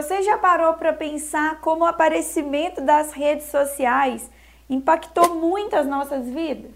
Você já parou para pensar como o aparecimento das redes sociais impactou muito as nossas vidas?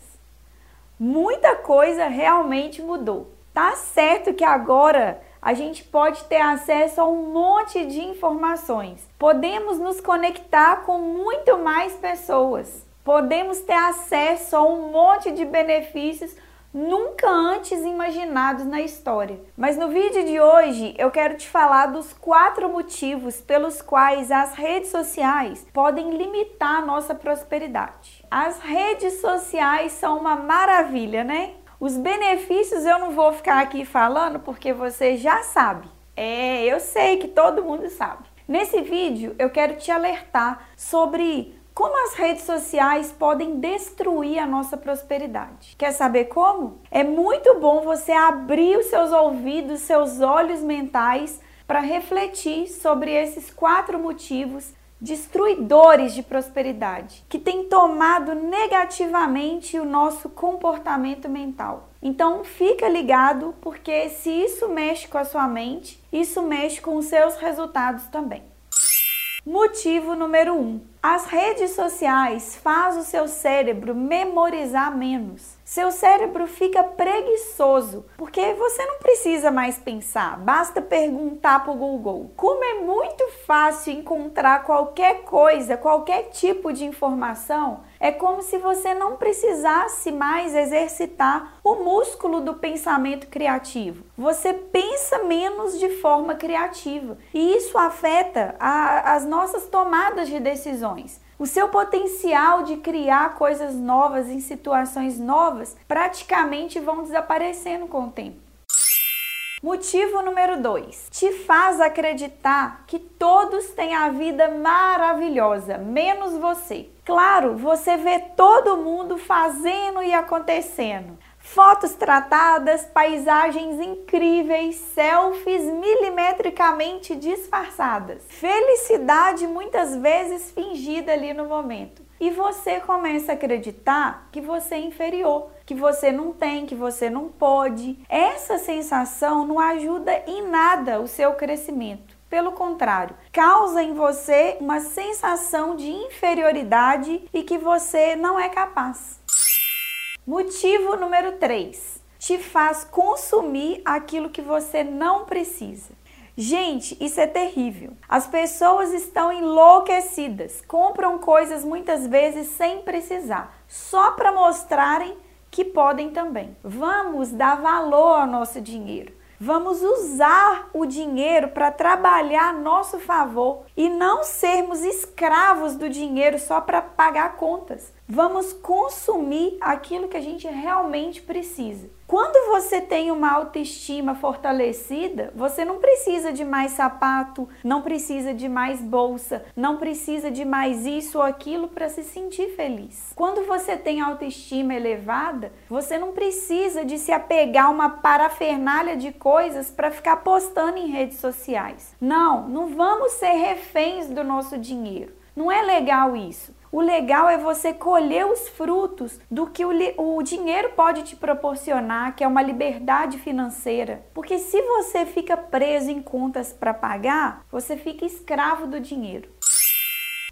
Muita coisa realmente mudou. Tá certo que agora a gente pode ter acesso a um monte de informações. Podemos nos conectar com muito mais pessoas. Podemos ter acesso a um monte de benefícios nunca antes imaginados na história. Mas no vídeo de hoje eu quero te falar dos quatro motivos pelos quais as redes sociais podem limitar a nossa prosperidade. As redes sociais são uma maravilha, né? Os benefícios eu não vou ficar aqui falando porque você já sabe. É, eu sei que todo mundo sabe. Nesse vídeo eu quero te alertar sobre como as redes sociais podem destruir a nossa prosperidade? Quer saber como? É muito bom você abrir os seus ouvidos, seus olhos mentais para refletir sobre esses quatro motivos destruidores de prosperidade que têm tomado negativamente o nosso comportamento mental. Então fica ligado, porque se isso mexe com a sua mente, isso mexe com os seus resultados também. Motivo número 1. Um, as redes sociais faz o seu cérebro memorizar menos. Seu cérebro fica preguiçoso, porque você não precisa mais pensar, basta perguntar para o Google. Como é muito fácil encontrar qualquer coisa, qualquer tipo de informação, é como se você não precisasse mais exercitar o músculo do pensamento criativo. Você pensa menos de forma criativa e isso afeta a, as nossas tomadas de decisões. O seu potencial de criar coisas novas em situações novas praticamente vão desaparecendo com o tempo. Motivo número 2. Te faz acreditar que todos têm a vida maravilhosa, menos você. Claro, você vê todo mundo fazendo e acontecendo. Fotos tratadas, paisagens incríveis, selfies milimetricamente disfarçadas. Felicidade muitas vezes fingida ali no momento. E você começa a acreditar que você é inferior, que você não tem, que você não pode. Essa sensação não ajuda em nada o seu crescimento. Pelo contrário, causa em você uma sensação de inferioridade e que você não é capaz. Motivo número 3. Te faz consumir aquilo que você não precisa. Gente, isso é terrível. As pessoas estão enlouquecidas, compram coisas muitas vezes sem precisar, só para mostrarem que podem também. Vamos dar valor ao nosso dinheiro. Vamos usar o dinheiro para trabalhar a nosso favor e não sermos escravos do dinheiro só para pagar contas. Vamos consumir aquilo que a gente realmente precisa. Quando você tem uma autoestima fortalecida, você não precisa de mais sapato, não precisa de mais bolsa, não precisa de mais isso ou aquilo para se sentir feliz. Quando você tem autoestima elevada, você não precisa de se apegar a uma parafernália de coisas para ficar postando em redes sociais. Não, não vamos ser reféns do nosso dinheiro. Não é legal isso. O legal é você colher os frutos do que o, o dinheiro pode te proporcionar, que é uma liberdade financeira. Porque se você fica preso em contas para pagar, você fica escravo do dinheiro.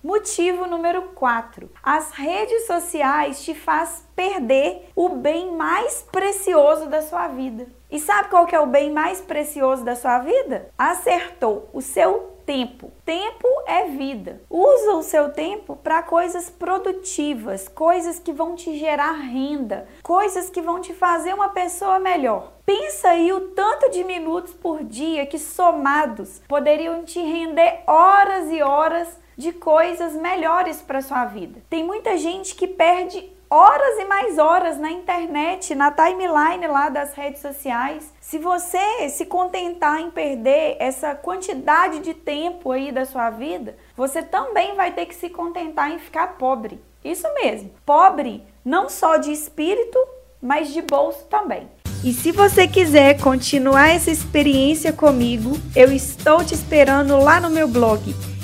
Motivo número 4. As redes sociais te faz perder o bem mais precioso da sua vida. E sabe qual que é o bem mais precioso da sua vida? Acertou, o seu tempo. Tempo é vida. Usa o seu tempo para coisas produtivas, coisas que vão te gerar renda, coisas que vão te fazer uma pessoa melhor. Pensa aí o tanto de minutos por dia que somados poderiam te render horas e horas de coisas melhores para sua vida. Tem muita gente que perde horas e mais horas na internet, na timeline lá das redes sociais. Se você se contentar em perder essa quantidade de tempo aí da sua vida, você também vai ter que se contentar em ficar pobre. Isso mesmo, pobre não só de espírito, mas de bolso também. E se você quiser continuar essa experiência comigo, eu estou te esperando lá no meu blog